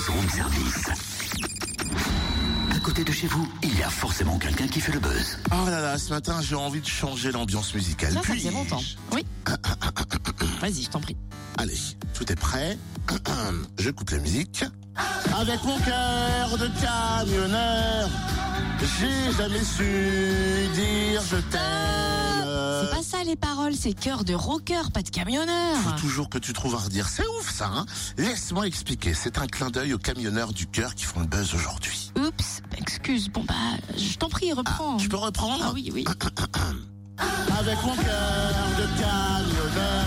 Buzz Room Service. À côté de chez vous, il y a forcément quelqu'un qui fait le buzz. Oh là là, ce matin, j'ai envie de changer l'ambiance musicale. Ça, ça faisait longtemps. Oui. Vas-y, je t'en prie. Allez, tout est prêt. Je coupe la musique. Avec mon cœur de camionneur, j'ai jamais su dire je C'est pas ça les paroles, c'est cœur de rocker, pas de camionneur. Faut toujours que tu trouves à redire. C'est ouf ça, hein Laisse-moi expliquer. C'est un clin d'œil aux camionneurs du cœur qui font le buzz aujourd'hui. Oups, excuse. Bon bah, je t'en prie, reprends. Tu peux reprendre Ah oui, oui. Avec mon cœur de camionneur,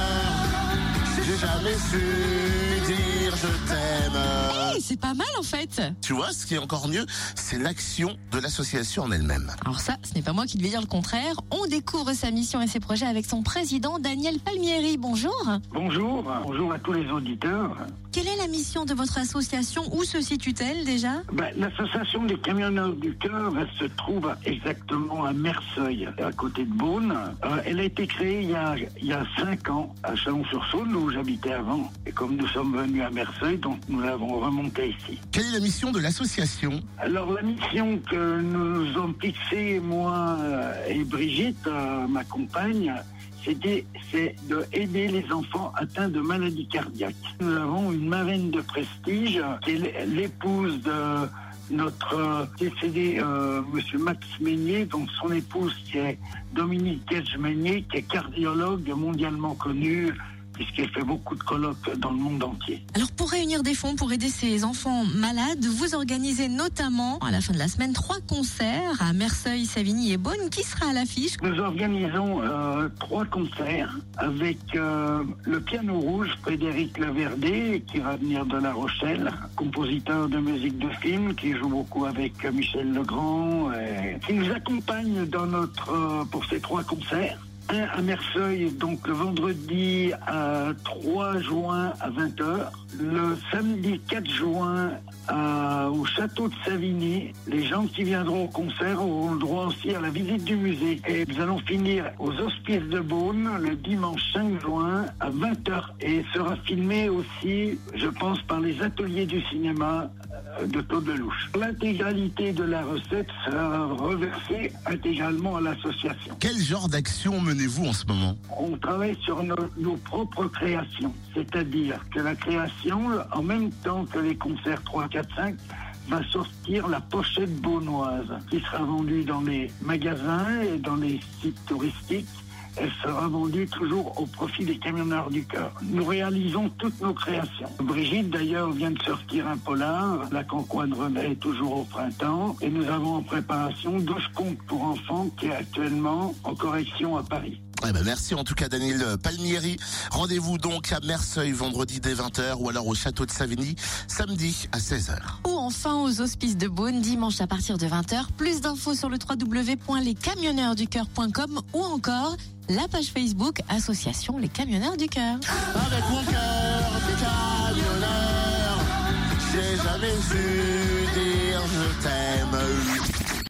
j'ai jamais su dire je t'aime. C'est pas mal en fait. Tu vois, ce qui est encore mieux, c'est l'action de l'association en elle-même. Alors ça, ce n'est pas moi qui devais dire le contraire. On découvre sa mission et ses projets avec son président Daniel Palmieri. Bonjour. Bonjour, bonjour à tous les auditeurs. Quelle est la mission de votre association? Où se situe-t-elle déjà? Ben, L'association des camionneurs du cœur elle se trouve exactement à Merceuil, à côté de Beaune. Euh, elle a été créée il y a, il y a cinq ans à Chalon-sur-Saône, où j'habitais avant. Et comme nous sommes venus à Merceuil, donc nous l'avons ici. Quelle est la mission de l'association Alors la mission que nous avons fixée, moi et Brigitte, euh, ma compagne, c'était c'est de aider les enfants atteints de maladies cardiaques. Nous avons une marraine de prestige qui est l'épouse de notre décédé euh, Monsieur Max Meignet, donc son épouse qui est Dominique Gage-Meignet, qui est cardiologue mondialement connue puisqu'elle fait beaucoup de colloques dans le monde entier. Alors pour réunir des fonds pour aider ces enfants malades, vous organisez notamment à la fin de la semaine trois concerts à Merceuil, Savigny et Beaune. Qui sera à l'affiche Nous organisons euh, trois concerts avec euh, le piano rouge Frédéric Laverdé qui va venir de La Rochelle, compositeur de musique de film qui joue beaucoup avec Michel Legrand, et qui nous accompagne dans notre euh, pour ces trois concerts. À Merceuil, donc le vendredi à 3 juin à 20h. Le samedi 4 juin à- au château de Savigny. Les gens qui viendront au concert auront le droit aussi à la visite du musée. Et nous allons finir aux Hospices de Beaune le dimanche 5 juin à 20h. Et sera filmé aussi, je pense, par les ateliers du cinéma euh, de. L'intégralité de la recette sera reversée intégralement à l'association. Quel genre d'action menez-vous en ce moment? On travaille sur nos, nos propres créations. C'est-à-dire que la création, en même temps que les concerts 3, 4, 5, va sortir la pochette beaunoise qui sera vendue dans les magasins et dans les sites touristiques. Elle sera vendue toujours au profit des camionneurs du cœur. Nous réalisons toutes nos créations. Brigitte, d'ailleurs, vient de sortir un polar, La Cancoine René, toujours au printemps. Et nous avons en préparation 12 contes pour enfants qui est actuellement en correction à Paris. Eh ben merci en tout cas Daniel Palmieri. Rendez-vous donc à Merceuil vendredi dès 20h ou alors au château de Savigny samedi à 16h. Ou enfin aux Hospices de Beaune dimanche à partir de 20h. Plus d'infos sur le www.lescamionneursducoeur.com ou encore la page Facebook Association Les Camionneurs du Cœur. Avec mon cœur de camionneur, j'ai jamais su dire je t'aime.